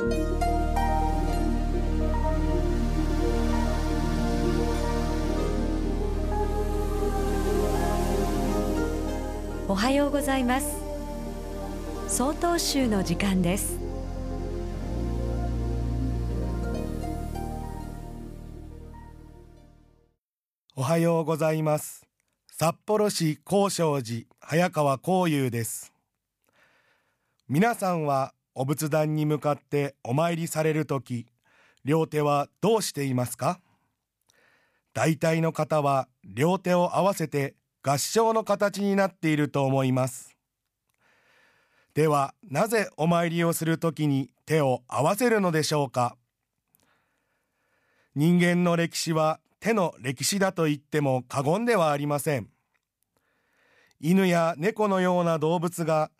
おはようございます。総統集の時間です。おはようございます。札幌市高尚寺早川光雄です。皆さんはお仏壇に向かってお参りされるとき両手はどうしていますか？大体の方は両手を合わせて合掌の形になっていると思います。ではなぜお参りをするときに手を合わせるのでしょうか？人間の歴史は手の歴史だと言っても過言ではありません。犬や猫のような動物が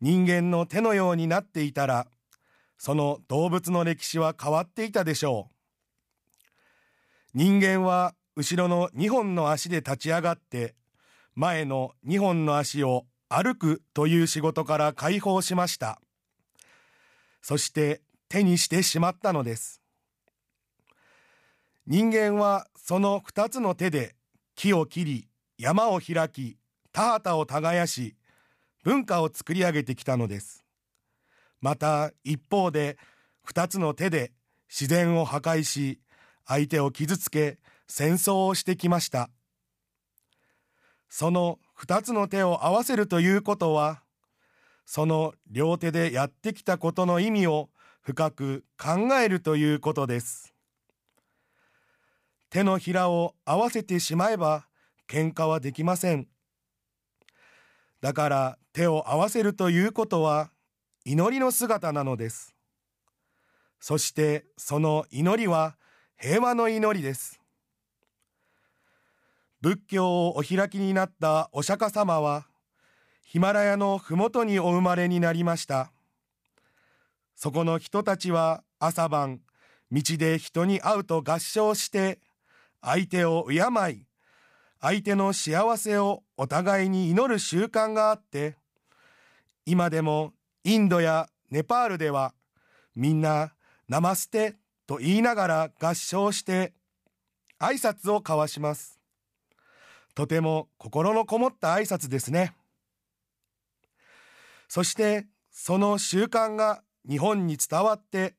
人間の手のようになっていたらその動物の歴史は変わっていたでしょう。人間は後ろの2本の足で立ち上がって前の2本の足を歩くという仕事から解放しました。そして手にしてしまったのです。人間はその2つの手で木を切り山を開き田畑を耕し文化を作り上げてきたのですまた一方で2つの手で自然を破壊し相手を傷つけ戦争をしてきましたその二つの手を合わせるということは、その両手でやってきたことの意味を深く考えるということです。手のひらを合わせてしまえば喧嘩はできません。だから手を合わせるということは祈りの姿なのです。そしてその祈りは平和の祈りです。仏教をお開きになったお釈迦様は、ヒマラヤの麓にお生まれになりました。そこの人たちは朝晩、道で人に会うと合唱して、相手を敬い、相手の幸せをお互いに祈る習慣があって、今でもインドやネパールでは、みんなナマステと言いながら合唱して挨拶を交わします。とても心のこもった挨拶ですね。そしてその習慣が日本に伝わって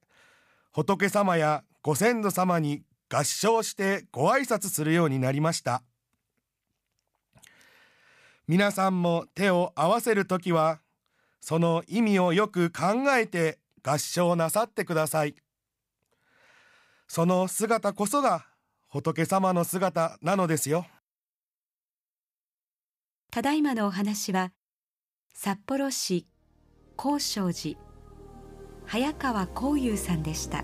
仏様やご先祖様に合唱してご挨拶するようになりました。皆さんも手を合わせるときはその意味をよく考えて合唱なさってください。その姿こそが仏様の姿なのですよ。ただいまのお話は札幌市高尚寺早川光雄さんでした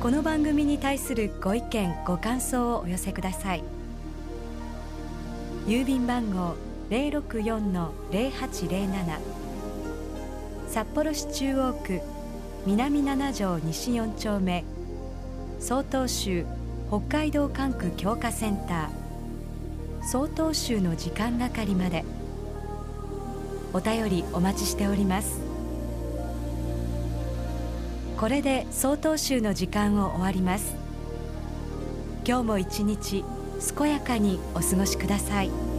この番組に対するご意見ご感想をお寄せください郵便番号064-0807札幌市中央区南七条西4丁目。曹洞州北海道管区強化センター。総統集の時間係まで。お便りお待ちしております。これで総統集の時間を終わります。今日も一日健やかにお過ごしください。